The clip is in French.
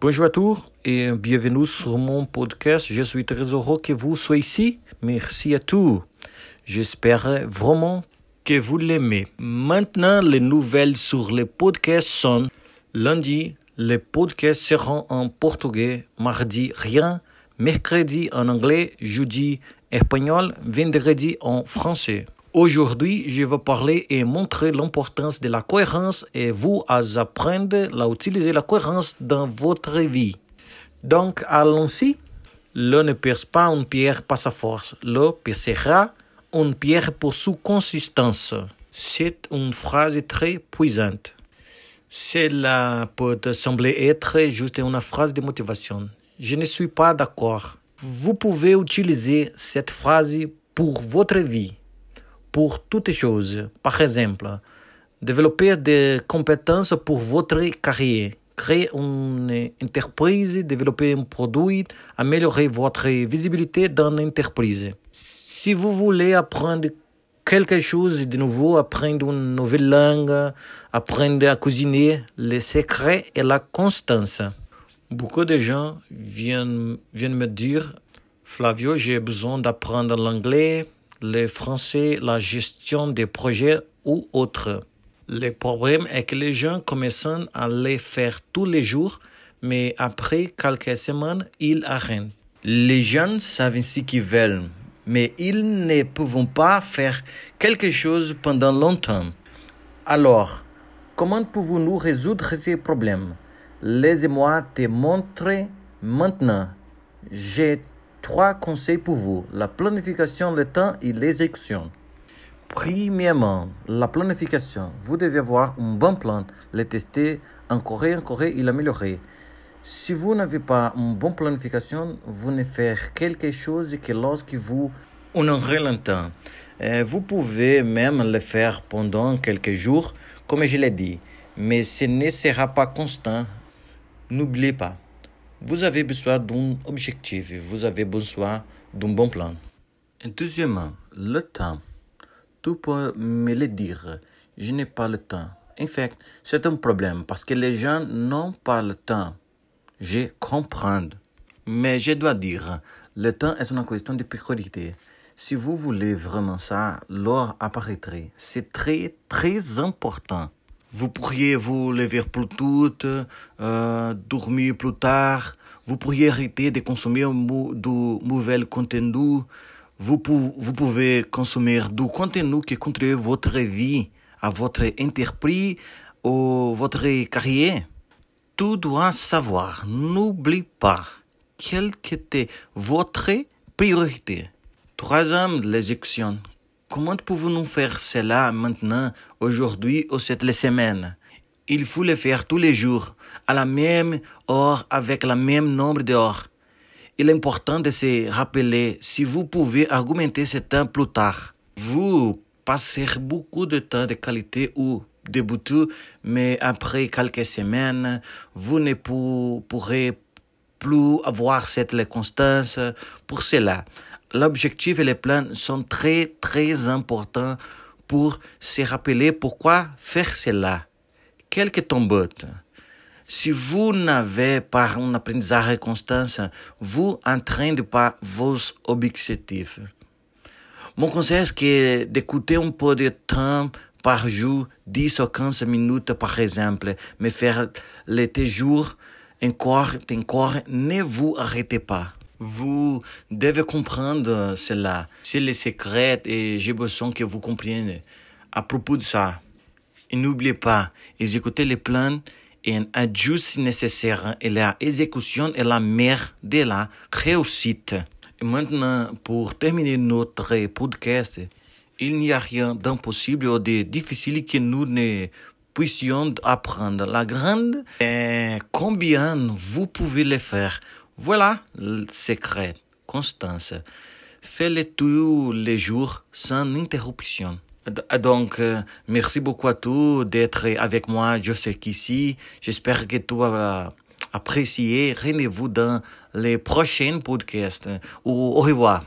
Bonjour à tous et bienvenue sur mon podcast. Je suis très heureux que vous soyez ici. Merci à tous. J'espère vraiment que vous l'aimez. Maintenant, les nouvelles sur les podcasts sont lundi, les podcasts seront en portugais, mardi, rien, mercredi en anglais, jeudi, espagnol, vendredi en français. Aujourd'hui, je vais parler et montrer l'importance de la cohérence et vous apprendre à utiliser la cohérence dans votre vie. Donc, allons-y. L'eau ne perce pas une pierre par sa force. L'eau percera une pierre pour sa consistance. C'est une phrase très puissante. Cela peut sembler être juste une phrase de motivation. Je ne suis pas d'accord. Vous pouvez utiliser cette phrase pour votre vie pour toutes choses. Par exemple, développer des compétences pour votre carrière, créer une entreprise, développer un produit, améliorer votre visibilité dans l'entreprise. Si vous voulez apprendre quelque chose de nouveau, apprendre une nouvelle langue, apprendre à cuisiner, le secret est la constance. Beaucoup de gens viennent, viennent me dire, Flavio, j'ai besoin d'apprendre l'anglais le français, la gestion des projets ou autres. Le problème est que les gens commencent à les faire tous les jours, mais après quelques semaines, ils arrêtent. Les jeunes savent ce qu'ils veulent, mais ils ne peuvent pas faire quelque chose pendant longtemps. Alors, comment pouvons-nous résoudre ces problèmes? Laissez-moi te montrer maintenant. J'ai Trois conseils pour vous. La planification, le temps et l'exécution. Premièrement, la planification. Vous devez avoir un bon plan, le tester encore et encore et l'améliorer. Si vous n'avez pas une bonne planification, vous ne faites quelque chose que lorsque vous en aurez longtemps. Vous pouvez même le faire pendant quelques jours, comme je l'ai dit, mais ce ne sera pas constant. N'oubliez pas. Vous avez besoin d'un objectif, vous avez besoin d'un bon plan. Et deuxièmement, le temps. Tu peux me le dire, je n'ai pas le temps. En fait, c'est un problème parce que les gens n'ont pas le temps. Je comprends. Mais je dois dire, le temps est une question de priorité. Si vous voulez vraiment ça, l'heure apparaîtrait. C'est très, très important. Vous pourriez vous lever plus tôt, euh, dormir plus tard. Vous pourriez arrêter de consommer du mauvais contenu. Vous, pouvez consommer du contenu qui contribue à votre vie, à votre entreprise ou votre carrière. Tu dois savoir, n'oublie pas, quelle était votre priorité. Troisième, l'exécution. Comment pouvons-nous faire cela maintenant, aujourd'hui ou cette semaine? Il faut le faire tous les jours, à la même heure, avec le même nombre d'heures. Il est important de se rappeler si vous pouvez argumenter ce temps plus tard. Vous passerez beaucoup de temps de qualité ou de bouton, mais après quelques semaines, vous ne pourrez plus avoir cette constance. Pour cela, l'objectif et les plans sont très, très importants pour se rappeler pourquoi faire cela. Quelques tombotes. Si vous n'avez pas un apprentissage constant, vous entraînez pas vos objectifs. Mon conseil est d'écouter un peu de temps par jour, 10 ou 15 minutes par exemple, mais faire les jours encore, encore, ne vous arrêtez pas. Vous devez comprendre cela. C'est le secret et j'ai besoin que vous compreniez à propos de ça. N'oubliez pas, exécuter les plans et un ajuste nécessaire et la exécution est la mère de la réussite. Et maintenant, pour terminer notre podcast, il n'y a rien d'impossible ou de difficile que nous ne puissions apprendre. La grande est combien vous pouvez le faire. Voilà le secret. Constance. Fais-le tous les jours sans interruption. Donc, euh, merci beaucoup à tous d'être avec moi. Je sais qu'ici, j'espère que tu vas apprécier. Rendez-vous dans les prochains podcasts. Au revoir.